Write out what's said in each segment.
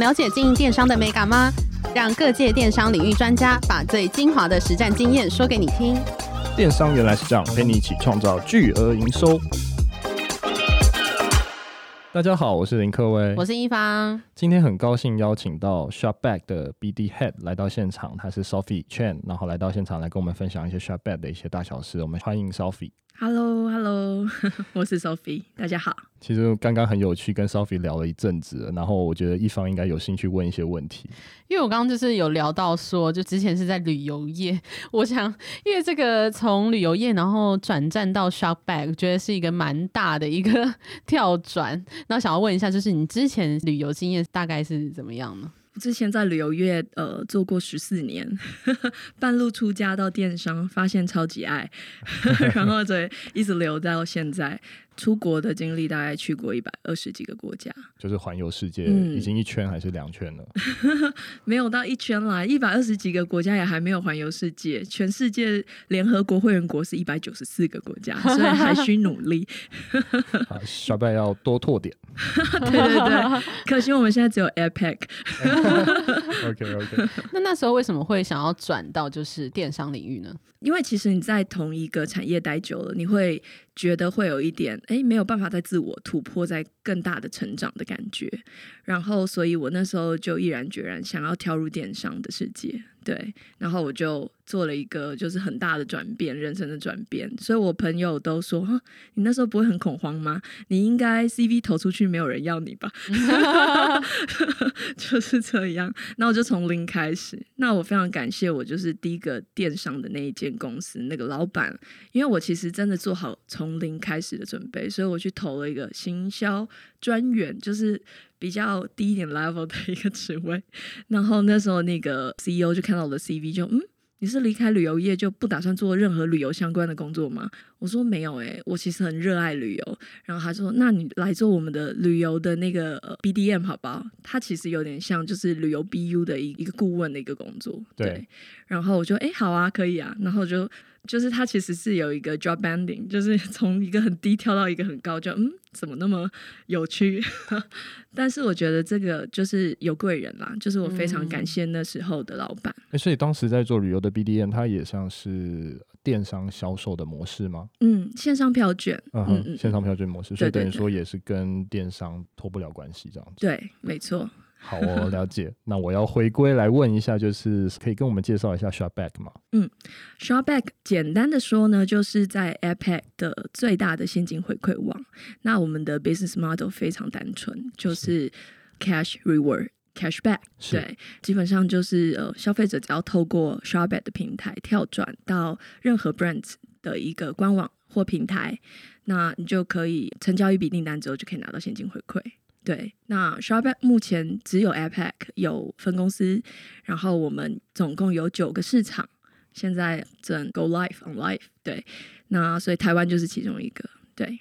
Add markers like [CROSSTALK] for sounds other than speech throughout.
了解经营电商的美感吗？让各界电商领域专家把最精华的实战经验说给你听。电商原来是这样，陪你一起创造巨额营收。大家好，我是林克威，我是一方。今天很高兴邀请到 Shopback 的 BD Head 来到现场，他是 Sophie Chen，然后来到现场来跟我们分享一些 Shopback 的一些大小事。我们欢迎 Sophie。Hello，Hello，[LAUGHS] 我是 Sophie，大家好。其实刚刚很有趣，跟 Sophie 聊了一阵子，然后我觉得一方应该有兴趣问一些问题。因为我刚刚就是有聊到说，就之前是在旅游业，我想 [LAUGHS] 因为这个从旅游业然后转战到 Shopback，觉得是一个蛮大的一个 [LAUGHS] 跳转。那想要问一下，就是你之前旅游经验大概是怎么样呢？之前在旅游业呃做过十四年，[LAUGHS] 半路出家到电商，发现超级爱，[LAUGHS] 然后就一直留到现在。出国的经历大概去过一百二十几个国家，就是环游世界，已经一圈还是两圈了？嗯、[LAUGHS] 没有到一圈啦，一百二十几个国家也还没有环游世界。全世界联合国会员国是一百九十四个国家，[LAUGHS] 所以还需努力。好，小白要多拓点。[LAUGHS] 对对对，可惜我们现在只有 APAC。OK OK。那那时候为什么会想要转到就是电商领域呢？因为其实你在同一个产业待久了，你会觉得会有一点哎，没有办法再自我突破，在更大的成长的感觉。然后，所以我那时候就毅然决然想要跳入电商的世界。对，然后我就做了一个就是很大的转变，人生的转变。所以我朋友都说：“，你那时候不会很恐慌吗？你应该 CV 投出去，没有人要你吧？” [LAUGHS] 就是这样。那我就从零开始。那我非常感谢我就是第一个电商的那一间公司那个老板，因为我其实真的做好从零开始的准备，所以我去投了一个行销专员，就是。比较低一点 level 的一个职位，然后那时候那个 CEO 就看到我的 CV，就嗯，你是离开旅游业就不打算做任何旅游相关的工作吗？我说没有诶、欸，我其实很热爱旅游。然后他说，那你来做我们的旅游的那个 BDM 好不好？他其实有点像就是旅游 BU 的一一个顾问的一个工作。对。对然后我就哎好啊，可以啊。然后就就是它其实是有一个 job banding，就是 [LAUGHS] 从一个很低跳到一个很高，就嗯。怎么那么有趣？[LAUGHS] 但是我觉得这个就是有贵人啦，就是我非常感谢那时候的老板。嗯欸、所以当时在做旅游的 BDM，它也像是电商销售的模式吗？嗯，线上票券，嗯哼嗯，线上票券模式，所以等于说也是跟电商脱不了关系这样子。对，没错。好哦，了解。[LAUGHS] 那我要回归来问一下，就是可以跟我们介绍一下 Shopback 吗？嗯，Shopback 简单的说呢，就是在 APAC 的最大的现金回馈网。那我们的 business model 非常单纯，就是 cash reward cashback。对，基本上就是呃，消费者只要透过 Shopback 的平台跳转到任何 brands 的一个官网或平台，那你就可以成交一笔订单之后，就可以拿到现金回馈。对，那 Shopback 目前只有 APAC 有分公司，然后我们总共有九个市场，现在正 Go Live on Live。对，那所以台湾就是其中一个。对，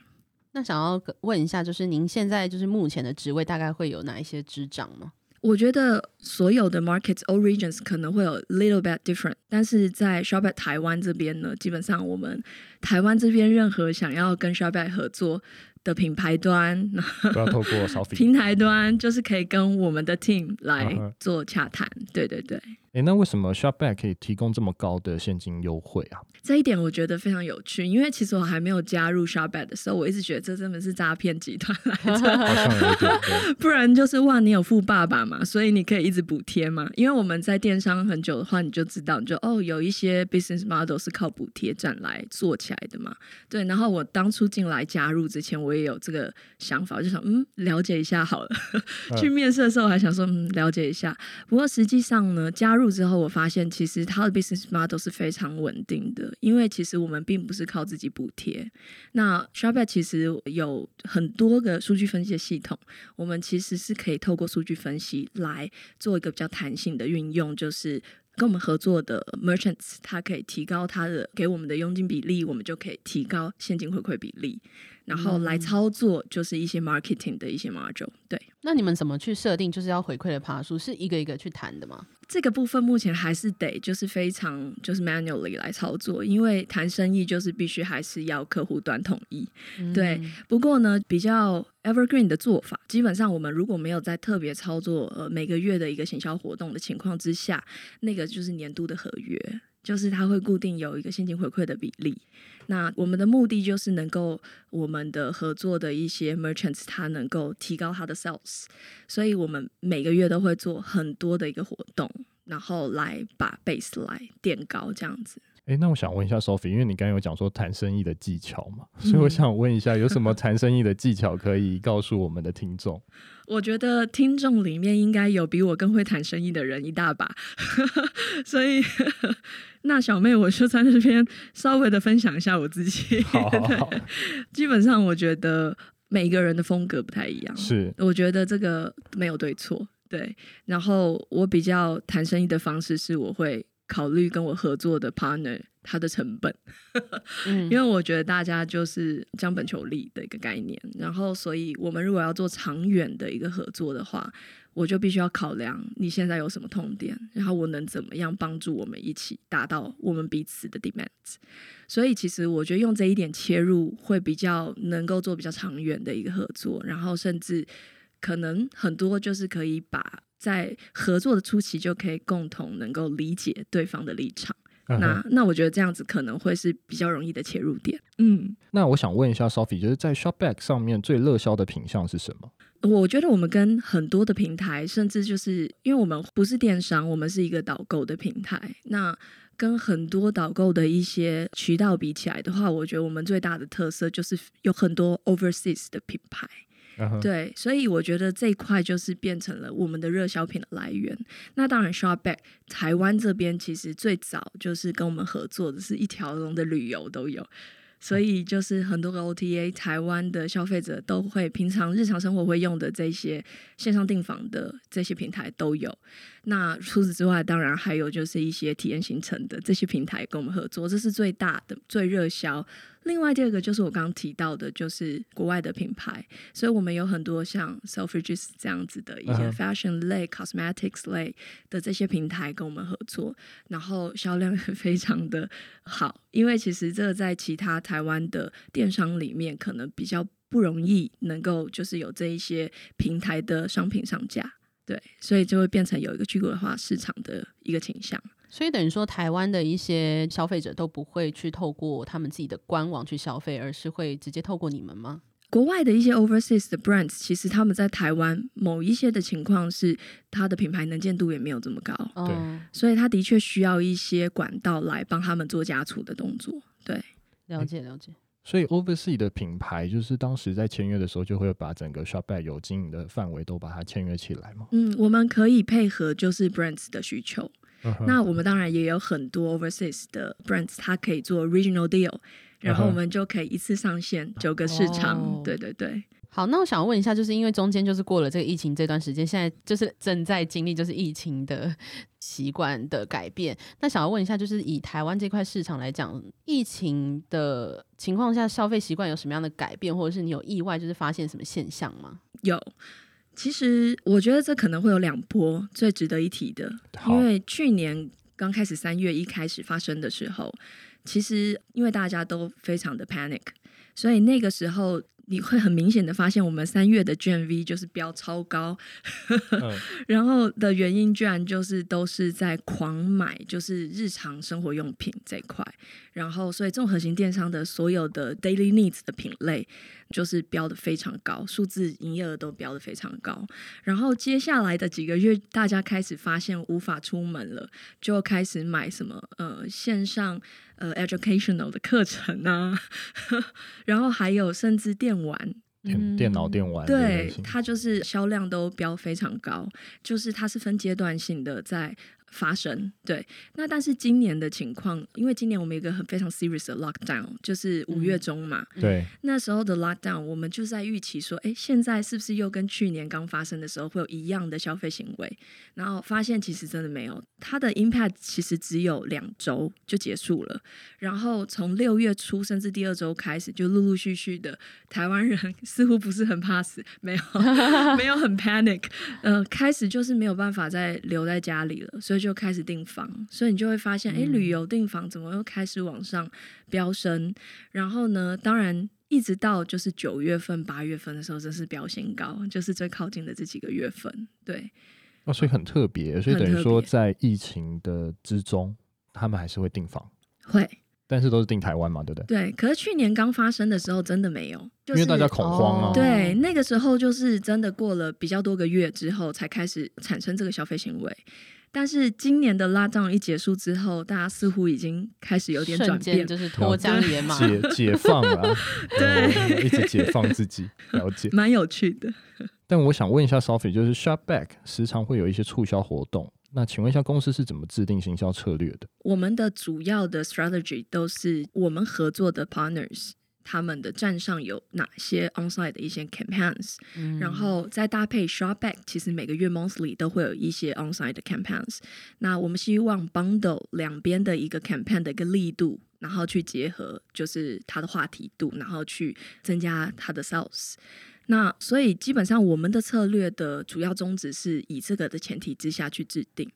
那想要问一下，就是您现在就是目前的职位大概会有哪一些职掌吗？我觉得所有的 markets all regions 可能会有 little bit different，但是在 Shopback 台湾这边呢，基本上我们台湾这边任何想要跟 Shopback 合作。的品牌端不要透过 Sophie 平台端，就是可以跟我们的 team 来做洽谈。Uh huh. 对对对。哎，那为什么 Shopback 可以提供这么高的现金优惠啊？这一点我觉得非常有趣，因为其实我还没有加入 Shopback 的时候，我一直觉得这真的是诈骗集团来着。[LAUGHS] [LAUGHS] 不然就是哇，你有富爸爸嘛，所以你可以一直补贴嘛。因为我们在电商很久的话，你就知道，你就哦，有一些 business model 是靠补贴赚来做起来的嘛。对，然后我当初进来加入之前，我也有这个想法，就想嗯，了解一下好了。[LAUGHS] 去面试的时候还想说嗯，了解一下。不过实际上呢，加入之后，我发现其实它的 business model 是非常稳定的，因为其实我们并不是靠自己补贴。那 Shopback 其实有很多个数据分析的系统，我们其实是可以透过数据分析来做一个比较弹性的运用，就是跟我们合作的 merchants，它可以提高它的给我们的佣金比例，我们就可以提高现金回馈比例。然后来操作就是一些 marketing 的一些 module。对，那你们怎么去设定就是要回馈的爬数？是一个一个去谈的吗？这个部分目前还是得就是非常就是 manually 来操作，因为谈生意就是必须还是要客户端同意。嗯、对，不过呢，比较 evergreen 的做法，基本上我们如果没有在特别操作呃每个月的一个行销活动的情况之下，那个就是年度的合约。就是它会固定有一个现金回馈的比例，那我们的目的就是能够我们的合作的一些 merchants，它能够提高它的 sales，所以我们每个月都会做很多的一个活动，然后来把 base 来垫高这样子。哎，那我想问一下 Sophie，因为你刚刚有讲说谈生意的技巧嘛，所以我想问一下，有什么 [LAUGHS] 谈生意的技巧可以告诉我们的听众？我觉得听众里面应该有比我更会谈生意的人一大把，[LAUGHS] 所以那小妹我就在这边稍微的分享一下我自己。好好好，基本上我觉得每个人的风格不太一样，是我觉得这个没有对错，对。然后我比较谈生意的方式是，我会。考虑跟我合作的 partner，他的成本，[LAUGHS] 嗯、因为我觉得大家就是将本求利的一个概念。然后，所以我们如果要做长远的一个合作的话，我就必须要考量你现在有什么痛点，然后我能怎么样帮助我们一起达到我们彼此的 demands。所以，其实我觉得用这一点切入，会比较能够做比较长远的一个合作。然后，甚至可能很多就是可以把。在合作的初期就可以共同能够理解对方的立场，嗯、那那我觉得这样子可能会是比较容易的切入点。嗯，那我想问一下 Sophie，就是在 Shopback 上面最热销的品项是什么？我觉得我们跟很多的平台，甚至就是因为我们不是电商，我们是一个导购的平台，那跟很多导购的一些渠道比起来的话，我觉得我们最大的特色就是有很多 overseas 的品牌。对，所以我觉得这一块就是变成了我们的热销品的来源。那当然，Shopback 台湾这边其实最早就是跟我们合作的是一条龙的旅游都有。所以就是很多个 OTA 台湾的消费者都会平常日常生活会用的这些线上订房的这些平台都有。那除此之外，当然还有就是一些体验行程的这些平台跟我们合作，这是最大的最热销。另外第二个就是我刚刚提到的，就是国外的品牌，所以我们有很多像 Selfridges 这样子的一些 fashion 类、uh huh. cosmetics 类的这些平台跟我们合作，然后销量也非常的好，因为其实这个在其他台湾的电商里面可能比较不容易能够就是有这一些平台的商品上架，对，所以就会变成有一个去国际化市场的一个倾向。所以等于说，台湾的一些消费者都不会去透过他们自己的官网去消费，而是会直接透过你们吗？国外的一些 overseas 的 brands，其实他们在台湾某一些的情况是，它的品牌能见度也没有这么高，对，所以他的确需要一些管道来帮他们做加粗的动作。对，了解了解。所以 overseas 的品牌，就是当时在签约的时候，就会把整个 Shopback 有经营的范围都把它签约起来吗？嗯，我们可以配合就是 brands 的需求。那我们当然也有很多 overseas 的 brands，它可以做 regional deal，然后我们就可以一次上线九个市场。哦、对对对。好，那我想问一下，就是因为中间就是过了这个疫情这段时间，现在就是正在经历就是疫情的习惯的改变。那想要问一下，就是以台湾这块市场来讲，疫情的情况下，消费习惯有什么样的改变，或者是你有意外就是发现什么现象吗？有。其实我觉得这可能会有两波最值得一提的，因为去年刚开始三月一开始发生的时候，其实因为大家都非常的 panic，所以那个时候。你会很明显的发现，我们三月的 GMV 就是飙超高，嗯、[LAUGHS] 然后的原因居然就是都是在狂买，就是日常生活用品这块，然后所以综合型电商的所有的 daily needs 的品类就是标的非常高，数字营业额都标的非常高，然后接下来的几个月，大家开始发现无法出门了，就开始买什么呃线上。呃，educational 的课程啊，[LAUGHS] 然后还有甚至电玩，电电脑电玩，对，它就是销量都标非常高，就是它是分阶段性的在发生。对，那但是今年的情况，因为今年我们有一个很非常 serious 的 lockdown，就是五月中嘛。嗯、对，那时候的 lockdown，我们就在预期说，哎，现在是不是又跟去年刚发生的时候会有一样的消费行为？然后发现其实真的没有，它的 impact 其实只有两周就结束了。然后从六月初甚至第二周开始，就陆陆续续的台湾人似乎不是很怕死，没有 [LAUGHS] 没有很 panic，呃，开始就是没有办法再留在家里了，所以就开始订房，所以你就会发现，哎，旅游订房怎么又开始往上飙升？然后呢，当然一直到就是九月份、八月份的时候，这是飙新高，就是最靠近的这几个月份，对。哦，所以很特别，所以等于说在疫情的之中，他们还是会订房，会。但是都是订台湾嘛，对不对？对，可是去年刚发生的时候，真的没有，就是、因为大家恐慌啊。对，那个时候就是真的过了比较多个月之后，才开始产生这个消费行为。但是今年的 lockdown 一结束之后，大家似乎已经开始有点转变，就是脱缰野马，解解放了，[LAUGHS] 对，一直解放自己，了解，蛮有趣的。但我想问一下 Sophie，就是 Shopback 时常会有一些促销活动。那请问一下，公司是怎么制定行销策略的？我们的主要的 strategy 都是我们合作的 partners，他们的站上有哪些 onsite 的一些 campaigns，、嗯、然后再搭配 Shopback，其实每个月 monthly 都会有一些 onsite 的 campaigns。那我们希望 bundle 两边的一个 campaign 的一个力度，然后去结合，就是它的话题度，然后去增加它的 sales。那所以基本上我们的策略的主要宗旨是以这个的前提之下去制定。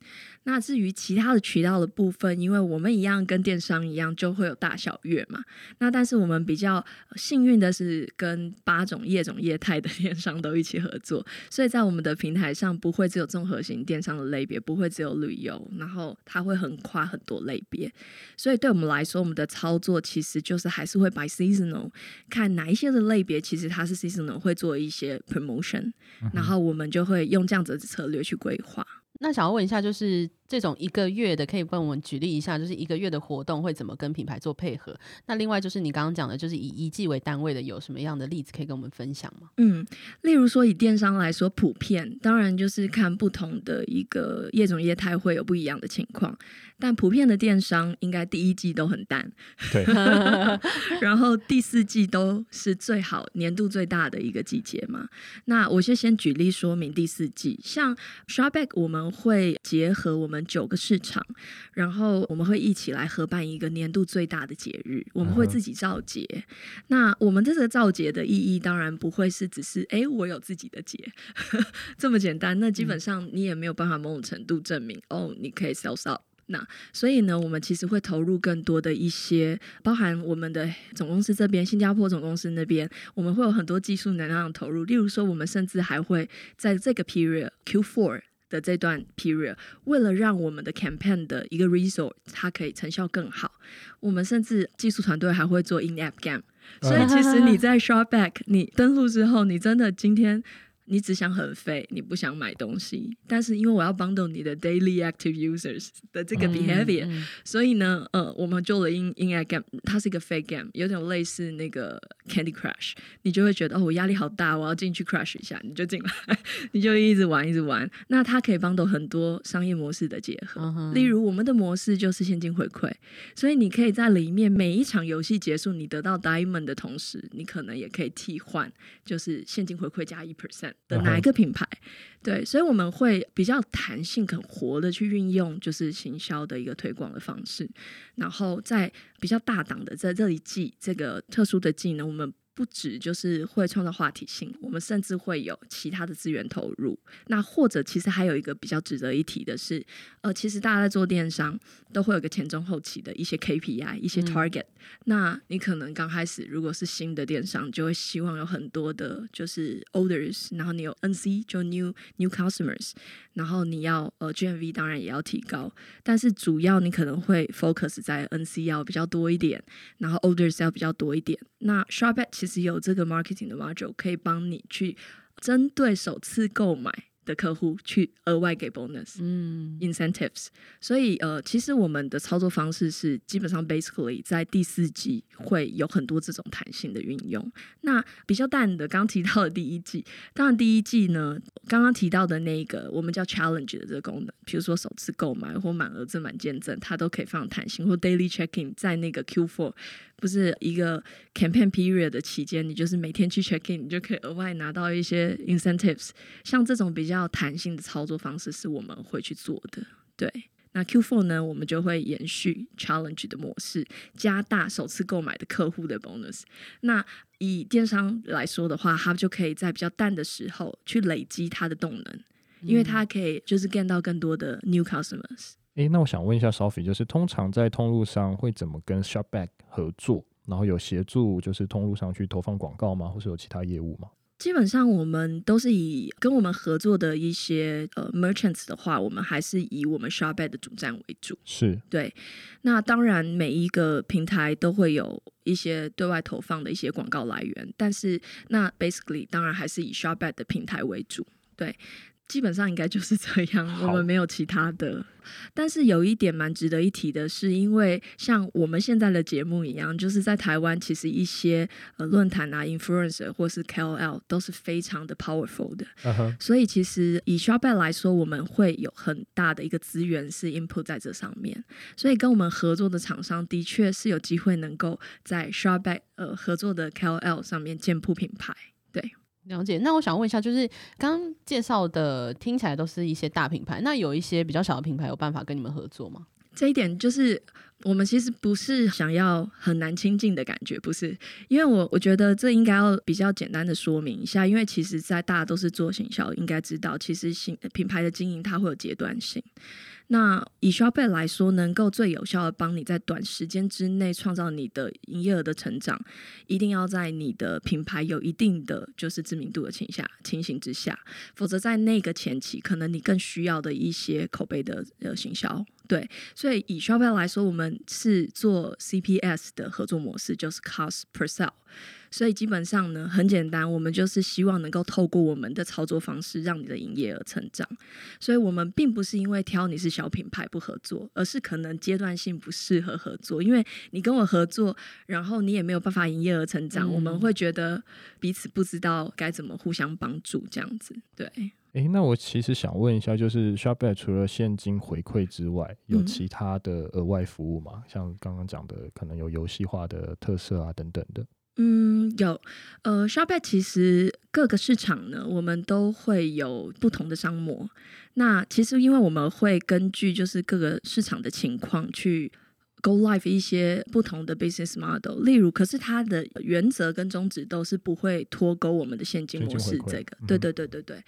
那至于其他的渠道的部分，因为我们一样跟电商一样，就会有大小月嘛。那但是我们比较幸运的是，跟八种业种业态的 [LAUGHS] 电商都一起合作，所以在我们的平台上不会只有综合型电商的类别，不会只有旅游，然后它会横跨很多类别。所以对我们来说，我们的操作其实就是还是会 by seasonal，看哪一些的类别，其实它是 seasonal 会。做一些 promotion，然后我们就会用这样子的策略去规划。那想要问一下，就是。这种一个月的，可以帮我们举例一下，就是一个月的活动会怎么跟品牌做配合？那另外就是你刚刚讲的，就是以一季为单位的，有什么样的例子可以跟我们分享吗？嗯，例如说以电商来说，普遍当然就是看不同的一个业种业态会有不一样的情况，但普遍的电商应该第一季都很淡，对，[LAUGHS] 然后第四季都是最好年度最大的一个季节嘛。那我就先举例说明第四季，像 Shopback 我们会结合我们。九个市场，然后我们会一起来合办一个年度最大的节日，我们会自己造节。Uh. 那我们这个造节的意义，当然不会是只是哎，我有自己的节 [LAUGHS] 这么简单。那基本上你也没有办法某种程度证明、嗯、哦，你可以 sell out。那所以呢，我们其实会投入更多的一些，包含我们的总公司这边，新加坡总公司那边，我们会有很多技术能量的投入。例如说，我们甚至还会在这个 period Q4。的这段 period，为了让我们的 campaign 的一个 result 它可以成效更好，我们甚至技术团队还会做 in-app game。所以其实你在 Shopback 你登录之后，你真的今天。你只想很废，你不想买东西，但是因为我要 bundle 你的 daily active users 的这个 behavior，、嗯嗯、所以呢，呃，我们做了 in in app game，它是一个 fake game，有点类似那个 Candy Crush，你就会觉得哦，我压力好大，我要进去 crush 一下，你就进来，[LAUGHS] 你就一直玩一直玩。那它可以 bundle 很多商业模式的结合，嗯、例如我们的模式就是现金回馈，所以你可以在里面每一场游戏结束，你得到 diamond 的同时，你可能也可以替换，就是现金回馈加一 percent。的哪一个品牌？对，所以我们会比较弹性、很活的去运用，就是行销的一个推广的方式。然后在比较大档的在这一季这个特殊的季呢，我们。不止就是会创造话题性，我们甚至会有其他的资源投入。那或者其实还有一个比较值得一提的是，呃，其实大家在做电商都会有个前中后期的一些 KPI、一些 target。嗯、那你可能刚开始如果是新的电商，就会希望有很多的就是 orders，然后你有 NC 就 new new customers，然后你要呃 GMV 当然也要提高，但是主要你可能会 focus 在 NC 要比较多一点，然后 orders 要比较多一点。那 Shopback 其实有这个 marketing 的 module 可以帮你去针对首次购买的客户去额外给 bonus，嗯，incentives。所以呃，其实我们的操作方式是基本上 basically 在第四季会有很多这种弹性的运用。那比较淡的，刚刚提到的第一季，当然第一季呢，刚刚提到的那个我们叫 challenge 的这个功能，比如说首次购买或满额赠满见证，它都可以放弹性，或 daily checking 在那个 Q4 不是一个 campaign period 的期间，你就是每天去 check in，你就可以额外拿到一些 incentives。像这种比较弹性的操作方式是我们会去做的。对，那 Q4 呢，我们就会延续 challenge 的模式，加大首次购买的客户的 bonus。那以电商来说的话，它就可以在比较淡的时候去累积它的动能，因为它可以就是 get 到更多的 new customers。诶，那我想问一下 Sophie，就是通常在通路上会怎么跟 Shopback 合作？然后有协助就是通路上去投放广告吗？或是有其他业务吗？基本上我们都是以跟我们合作的一些呃 merchants 的话，我们还是以我们 Shopback 的主站为主。是对。那当然每一个平台都会有一些对外投放的一些广告来源，但是那 basically 当然还是以 Shopback 的平台为主。对。基本上应该就是这样，我们没有其他的。但是有一点蛮值得一提的是，因为像我们现在的节目一样，就是在台湾，其实一些呃论坛啊、influencer 或是 KOL 都是非常的 powerful 的。Uh huh. 所以其实以 Shopback 来说，我们会有很大的一个资源是 input 在这上面。所以跟我们合作的厂商的确是有机会能够在 Shopback 呃合作的 KOL 上面建铺品牌。对。了解，那我想问一下，就是刚刚介绍的听起来都是一些大品牌，那有一些比较小的品牌有办法跟你们合作吗？这一点就是我们其实不是想要很难亲近的感觉，不是，因为我我觉得这应该要比较简单的说明一下，因为其实在大家都是做行销，应该知道，其实行品牌的经营它会有阶段性。那以 s h o p 来说，能够最有效的帮你在短时间之内创造你的营业额的成长，一定要在你的品牌有一定的就是知名度的情下情形之下，否则在那个前期，可能你更需要的一些口碑的呃行销。对，所以以 Shopback 来说，我们是做 CPS 的合作模式，就是 Cost Per Sale。所以基本上呢，很简单，我们就是希望能够透过我们的操作方式，让你的营业额成长。所以我们并不是因为挑你是小品牌不合作，而是可能阶段性不适合合作。因为你跟我合作，然后你也没有办法营业额成长，嗯、我们会觉得彼此不知道该怎么互相帮助这样子。对，诶，那我其实想问一下，就是 Shopback 除了现金回馈之外，有其他的额外服务吗？嗯、像刚刚讲的，可能有游戏化的特色啊等等的。嗯，有，呃，Shopback 其实各个市场呢，我们都会有不同的商模。那其实因为我们会根据就是各个市场的情况去。Go live 一些不同的 business model，例如，可是它的原则跟宗旨都是不会脱钩我们的现金模式。这个，嗯、对对对对对。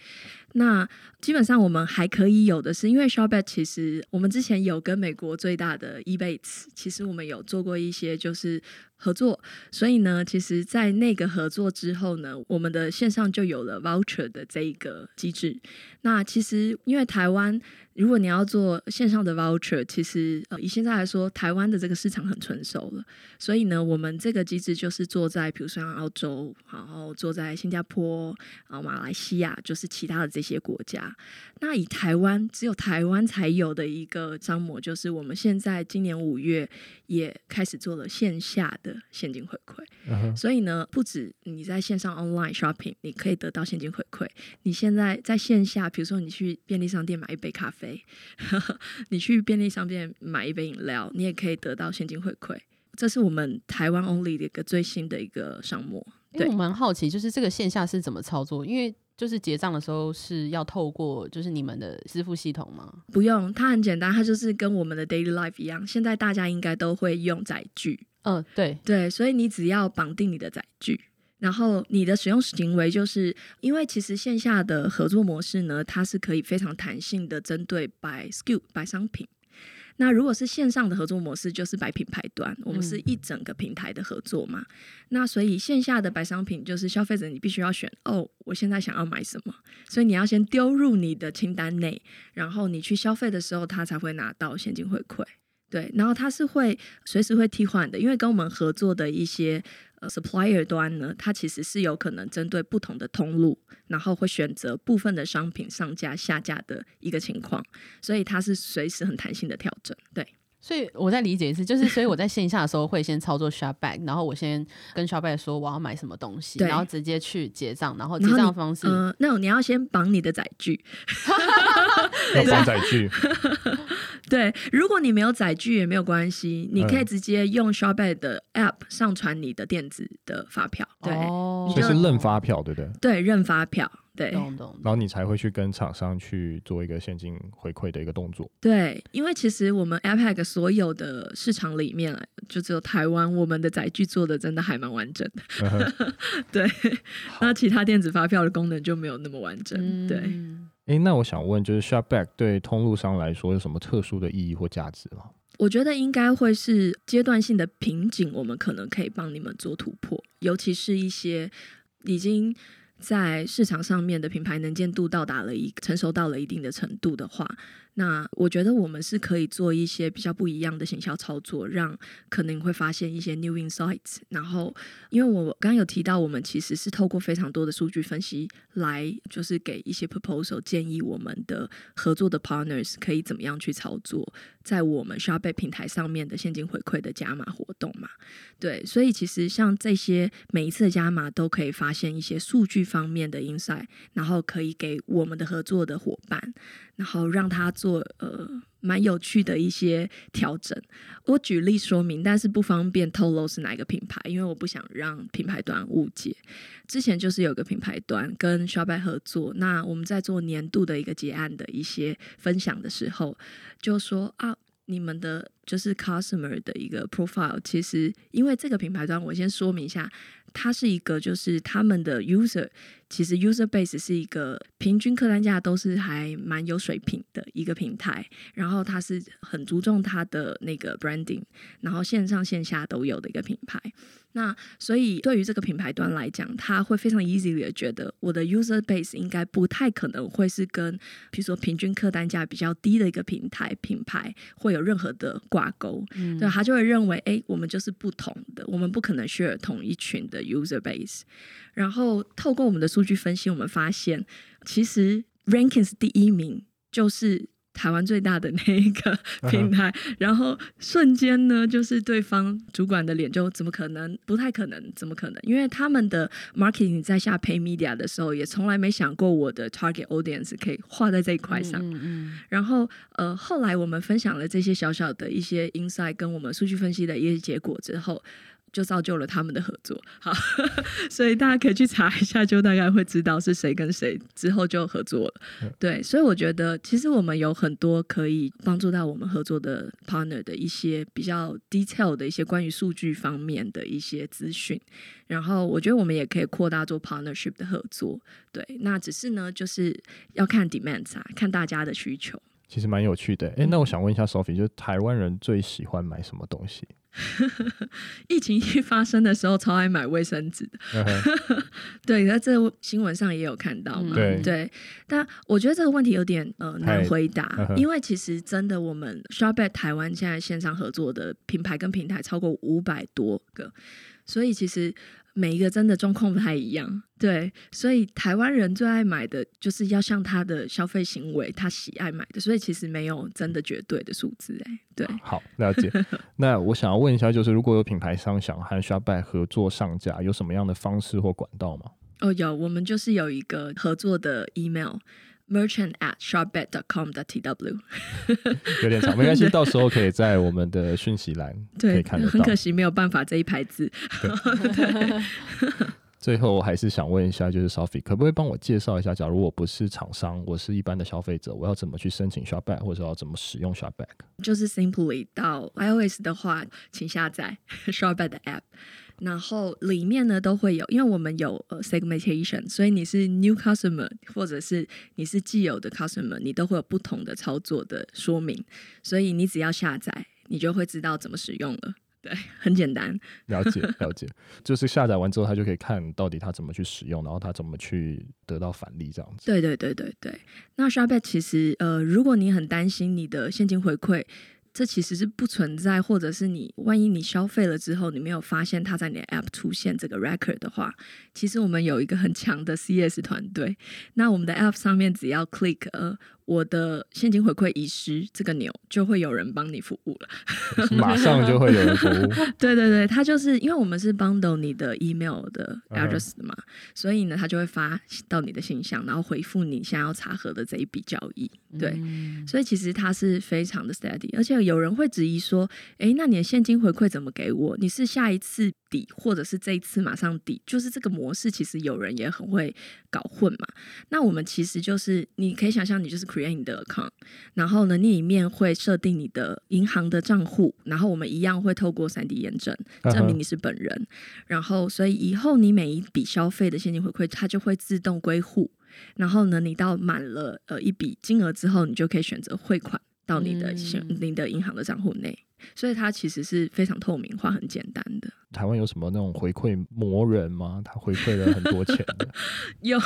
那基本上我们还可以有的是，因为 Shopback 其实我们之前有跟美国最大的 Ebates，其实我们有做过一些就是合作，所以呢，其实，在那个合作之后呢，我们的线上就有了 voucher 的这一个机制。那其实因为台湾。如果你要做线上的 voucher，其实呃以现在来说，台湾的这个市场很成熟了，所以呢，我们这个机制就是做在比如说像澳洲，然后做在新加坡，然后马来西亚，就是其他的这些国家。那以台湾只有台湾才有的一个商模，就是我们现在今年五月也开始做了线下的现金回馈。Uh huh. 所以呢，不止你在线上 online shopping，你可以得到现金回馈，你现在在线下，比如说你去便利商店买一杯咖啡。[LAUGHS] 你去便利商店买一杯饮料，你也可以得到现金回馈。这是我们台湾 only 的一个最新的一个项目。对，我蛮好奇，就是这个线下是怎么操作？因为就是结账的时候是要透过就是你们的支付系统吗？不用，它很简单，它就是跟我们的 daily life 一样。现在大家应该都会用载具。嗯，对对，所以你只要绑定你的载具。然后你的使用行为就是，因为其实线下的合作模式呢，它是可以非常弹性的针对 by SKU by 商品。那如果是线上的合作模式，就是 by 品牌端，我们是一整个平台的合作嘛。嗯、那所以线下的 by 商品就是消费者你必须要选哦，我现在想要买什么，所以你要先丢入你的清单内，然后你去消费的时候，他才会拿到现金回馈。对，然后它是会随时会替换的，因为跟我们合作的一些呃。supplier 端呢，它其实是有可能针对不同的通路，然后会选择部分的商品上架下架的一个情况，所以它是随时很弹性的调整。对，所以我再理解一次，就是所以我在线下的时候会先操作 ShopBack，然后我先跟 ShopBack 说我要买什么东西，然后直接去结账，然后结账方式，嗯、呃，那你要先绑你的载具，[LAUGHS] 要绑载具。对，如果你没有载具也没有关系，你可以直接用 ShopBack 的 App 上传你的电子的发票。对，哦、所以是认发票，对不对？对，认发票。对，懂懂。然后你才会去跟厂商去做一个现金回馈的一个动作。对，因为其实我们 APAC 所有的市场里面，就只有台湾，我们的载具做的真的还蛮完整的。Uh-huh. [LAUGHS] 对，那其他电子发票的功能就没有那么完整。嗯、对。哎，那我想问，就是 ShopBack 对通路商来说有什么特殊的意义或价值吗？我觉得应该会是阶段性的瓶颈，我们可能可以帮你们做突破，尤其是一些已经。在市场上面的品牌能见度到达了一成熟到了一定的程度的话。那我觉得我们是可以做一些比较不一样的行销操作，让可能会发现一些 new insights。然后，因为我刚刚有提到，我们其实是透过非常多的数据分析来，就是给一些 proposal 建议我们的合作的 partners 可以怎么样去操作在我们 s h o p 平台上面的现金回馈的加码活动嘛。对，所以其实像这些每一次的加码都可以发现一些数据方面的 insight，然后可以给我们的合作的伙伴。然后让他做呃蛮有趣的一些调整。我举例说明，但是不方便透露是哪一个品牌，因为我不想让品牌端误解。之前就是有个品牌端跟 s h o p 合作，那我们在做年度的一个结案的一些分享的时候，就说啊，你们的就是 customer 的一个 profile，其实因为这个品牌端，我先说明一下。它是一个，就是他们的 user，其实 user base 是一个平均客单价都是还蛮有水平的一个平台，然后它是很注重它的那个 branding，然后线上线下都有的一个品牌。那所以对于这个品牌端来讲，他会非常 easily 的觉得我的 user base 应该不太可能会是跟，比如说平均客单价比较低的一个平台品牌会有任何的挂钩，嗯，对，他就会认为，哎，我们就是不同的，我们不可能 share 同一群的 user base。然后透过我们的数据分析，我们发现其实 rankings 第一名就是。台湾最大的那一个 [LAUGHS] 平台，然后瞬间呢，就是对方主管的脸就怎么可能？不太可能，怎么可能？因为他们的 marketing 在下 pay media 的时候，也从来没想过我的 target audience 可以画在这一块上。嗯嗯。然后呃，后来我们分享了这些小小的一些 insight 跟我们数据分析的一些结果之后。就造就了他们的合作，好，[LAUGHS] 所以大家可以去查一下，就大概会知道是谁跟谁之后就合作了。对，所以我觉得其实我们有很多可以帮助到我们合作的 partner 的一些比较 detail 的一些关于数据方面的一些资讯，然后我觉得我们也可以扩大做 partnership 的合作。对，那只是呢，就是要看 demands 啊，看大家的需求。其实蛮有趣的，哎，那我想问一下 Sophie，就是台湾人最喜欢买什么东西？[LAUGHS] 疫情一发生的时候，超爱买卫生纸的。Uh-huh. [LAUGHS] 对，在这新闻上也有看到嘛。对，对，但我觉得这个问题有点呃难回答，uh-huh. 因为其实真的，我们 ShopBack 台湾现在线上合作的品牌跟平台超过五百多个，所以其实。每一个真的状况不太一样，对，所以台湾人最爱买的就是要像他的消费行为，他喜爱买的，所以其实没有真的绝对的数字，哎，对。好，了解。那我想要问一下，就是如果有品牌商想和 ShopBack 合作上架，有什么样的方式或管道吗？哦，有，我们就是有一个合作的 email。Merchant at shopback dot com dot tw，[LAUGHS] 有点长，没关系，[LAUGHS] 到时候可以在我们的讯息栏可以看得到。很可惜没有办法这一排字。[LAUGHS] 最后我还是想问一下，就是 Sophie，可不可以帮我介绍一下，假如我不是厂商，我是一般的消费者，我要怎么去申请 ShopBack，或者要怎么使用 ShopBack？就是 Simply 到 iOS 的话，请下载 ShopBack 的 App。然后里面呢都会有，因为我们有呃 segmentation，所以你是 new customer 或者是你是既有的 customer，你都会有不同的操作的说明，所以你只要下载，你就会知道怎么使用了。对，很简单。了解 [LAUGHS] 了解，就是下载完之后，他就可以看到底他怎么去使用，然后他怎么去得到返利这样子。对对对对对。那 ShopBack 其实呃，如果你很担心你的现金回馈。这其实是不存在，或者是你万一你消费了之后，你没有发现它在你的 App 出现这个 record 的话，其实我们有一个很强的 CS 团队。那我们的 App 上面只要 click 呃。我的现金回馈遗失这个钮就会有人帮你服务了，马上就会有人服务。[LAUGHS] 对对对，他就是因为我们是 bundle 你的 email 的 address 的嘛，uh. 所以呢，他就会发到你的信箱，然后回复你想要查核的这一笔交易。对，mm. 所以其实他是非常的 steady，而且有人会质疑说，哎，那你的现金回馈怎么给我？你是下一次抵，或者是这一次马上抵？就是这个模式，其实有人也很会搞混嘛。那我们其实就是你可以想象，你就是。Create 你的 account，然后呢，你里面会设定你的银行的账户，然后我们一样会透过三 D 验证证明你是本人，uh -huh. 然后所以以后你每一笔消费的现金回馈，它就会自动归户，然后呢，你到满了呃一笔金额之后，你就可以选择汇款到你的银、嗯、你的银行的账户内。所以它其实是非常透明化、很简单的。台湾有什么那种回馈魔人吗？他回馈了很多钱的。[LAUGHS] 有，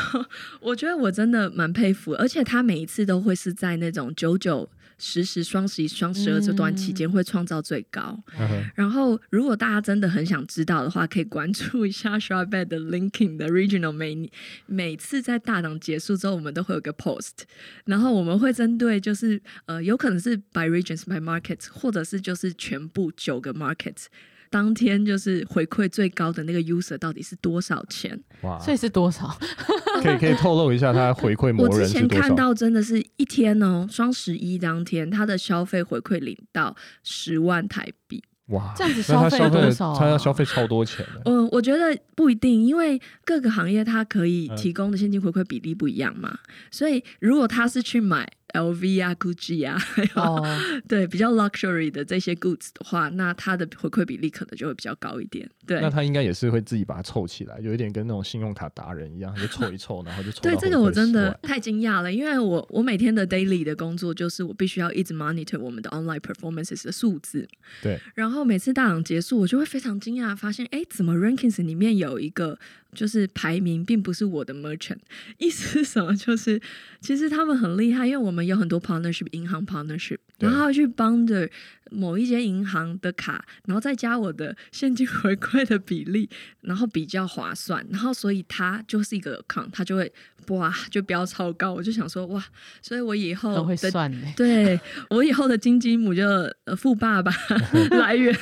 我觉得我真的蛮佩服，而且他每一次都会是在那种九九。实时双十一、双十二这段期间会创造最高。嗯。然后，如果大家真的很想知道的话，可以关注一下 ShopBack 的 Linking 的 Regional。每每次在大档结束之后，我们都会有个 post，然后我们会针对就是呃，有可能是 by regions by markets，或者是就是全部九个 markets。当天就是回馈最高的那个 user 到底是多少钱？哇，所以是多少？可以可以透露一下他回馈魔人多少？我之前看到真的是一天哦，双十一当天他的消费回馈领到十万台币。哇，这样子消费多少、啊？他要消费超多钱的。嗯，我觉得不一定，因为各个行业它可以提供的现金回馈比例不一样嘛。嗯、所以如果他是去买。LV 啊，Gucci 啊，还有、oh. [LAUGHS] 对比较 luxury 的这些 goods 的话，那它的回馈比例可能就会比较高一点。对，那他应该也是会自己把它凑起来，有一点跟那种信用卡达人一样，就凑一凑，然后就凑。对，这个我真的太惊讶了，因为我我每天的 daily 的工作就是我必须要一直 monitor 我们的 online performances 的数字。对，然后每次大档结束，我就会非常惊讶，发现哎，怎么 rankings 里面有一个。就是排名并不是我的 merchant，意思是什么？就是其实他们很厉害，因为我们有很多 partnership 银行 partnership，然后去帮着某一间银行的卡，然后再加我的现金回馈的比例，然后比较划算，然后所以他就是一个 account，它就会哇就飙超高。我就想说哇，所以我以后都会算对我以后的金鸡母就呃富爸爸 [LAUGHS] 来源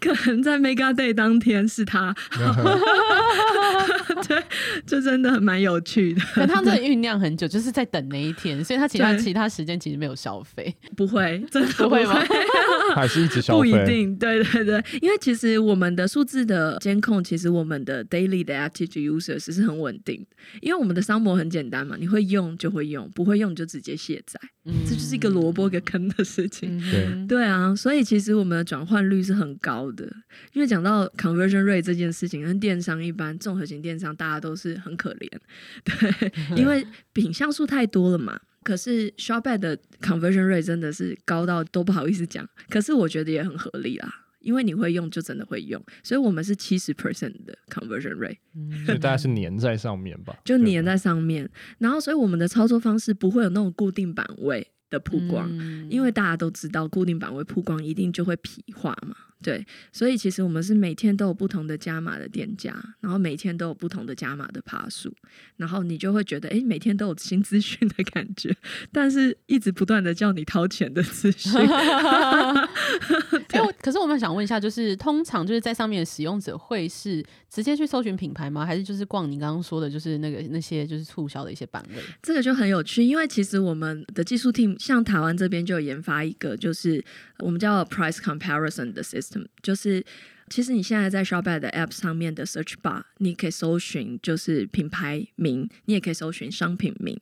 可能在 Mega Day 当天是他。[LAUGHS] [LAUGHS] 对，这真的蛮有趣的。可他真的酝酿很久，就是在等那一天，所以他其他其他时间其实没有消费，不会，真的不会吗？[LAUGHS] 还是一直消费？不一定，对对对，因为其实我们的数字的监控，其实我们的 daily 的 active users 是很稳定的，因为我们的商模很简单嘛，你会用就会用，不会用就直接卸载，嗯，这就是一个萝卜一个坑的事情。对。对啊，所以其实我们的转换率是很高的，因为讲到 conversion rate 这件事情，跟电商一般综合型电商大家都是很可怜，[LAUGHS] 对，因为品项数太多了嘛。可是 ShopBack 的 conversion rate 真的是高到都不好意思讲，可是我觉得也很合理啦，因为你会用就真的会用，所以我们是七十 percent 的 conversion rate，所以大家是粘在上面吧？就粘在上面，然后所以我们的操作方式不会有那种固定版位的曝光，因为大家都知道固定版位曝光一定就会皮化嘛。对，所以其实我们是每天都有不同的加码的店家，然后每天都有不同的加码的爬数，然后你就会觉得，哎，每天都有新资讯的感觉，但是一直不断的叫你掏钱的资讯。[LAUGHS] [LAUGHS] 哎，可是我们想问一下，就是通常就是在上面的使用者会是直接去搜寻品牌吗？还是就是逛你刚刚说的，就是那个那些就是促销的一些版位？这个就很有趣，因为其实我们的技术 team 像台湾这边就有研发一个，就是我们叫 price comparison 的 system。就是，其实你现在在 ShopBack 的 App 上面的 Search Bar，你可以搜寻就是品牌名，你也可以搜寻商品名。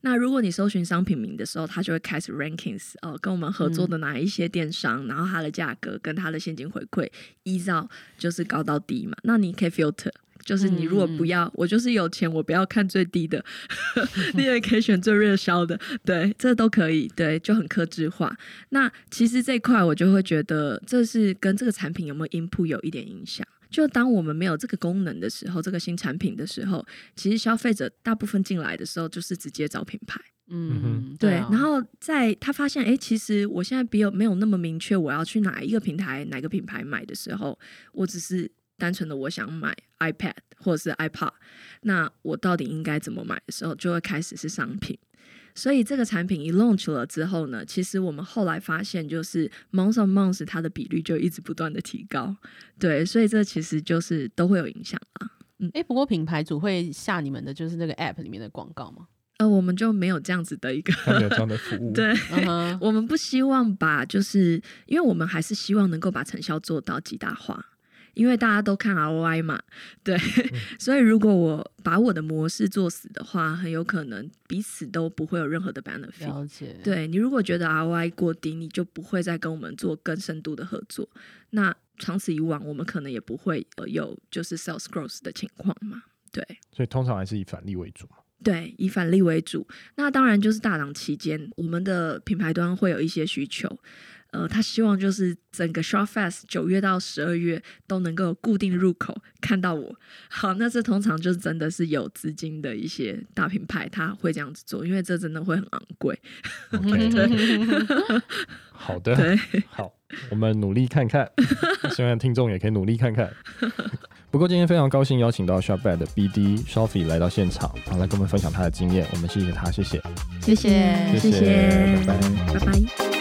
那如果你搜寻商品名的时候，它就会开始 Rankings 哦，跟我们合作的哪一些电商，嗯、然后它的价格跟它的现金回馈，依照就是高到低嘛。那你可以 Filter。就是你如果不要，嗯、我就是有钱，我不要看最低的，你也可以选最热销的，对，这都可以，对，就很克制化。那其实这一块我就会觉得，这是跟这个产品有没有 input 有一点影响。就当我们没有这个功能的时候，这个新产品的时候，其实消费者大部分进来的时候就是直接找品牌。嗯，对。对啊、然后在他发现，哎，其实我现在比有没有那么明确我要去哪一个平台、哪个品牌买的时候，我只是单纯的我想买 iPad 或者是 iPad，那我到底应该怎么买的时候，就会开始是商品。所以这个产品一 launch 了之后呢，其实我们后来发现，就是 month on month 它的比率就一直不断的提高，对，所以这其实就是都会有影响啊。嗯，哎，不过品牌主会下你们的就是那个 app 里面的广告吗？呃，我们就没有这样子的一个没有这样的服务，[LAUGHS] 对，uh huh. 我们不希望把，就是因为我们还是希望能够把成效做到极大化。因为大家都看 ROI 嘛，对，嗯、[LAUGHS] 所以如果我把我的模式做死的话，很有可能彼此都不会有任何的 benefit。了解。对，你如果觉得 ROI 过低，你就不会再跟我们做更深度的合作。那长此以往，我们可能也不会有就是 sales growth 的情况嘛。对，所以通常还是以返利为主。对，以返利为主。那当然就是大档期间，我们的品牌端会有一些需求。呃，他希望就是整个 Shopfest 九月到十二月都能够固定入口看到我。好，那这通常就是真的是有资金的一些大品牌，他会这样子做，因为这真的会很昂贵。Okay. [LAUGHS] 好的，对，好，我们努力看看，希望听众也可以努力看看。[LAUGHS] 不过今天非常高兴邀请到 Shopback 的 BD Sophie 来到现场，好来跟我们分享他的经验。我们谢谢他，谢谢，谢谢，谢谢，拜拜，拜拜。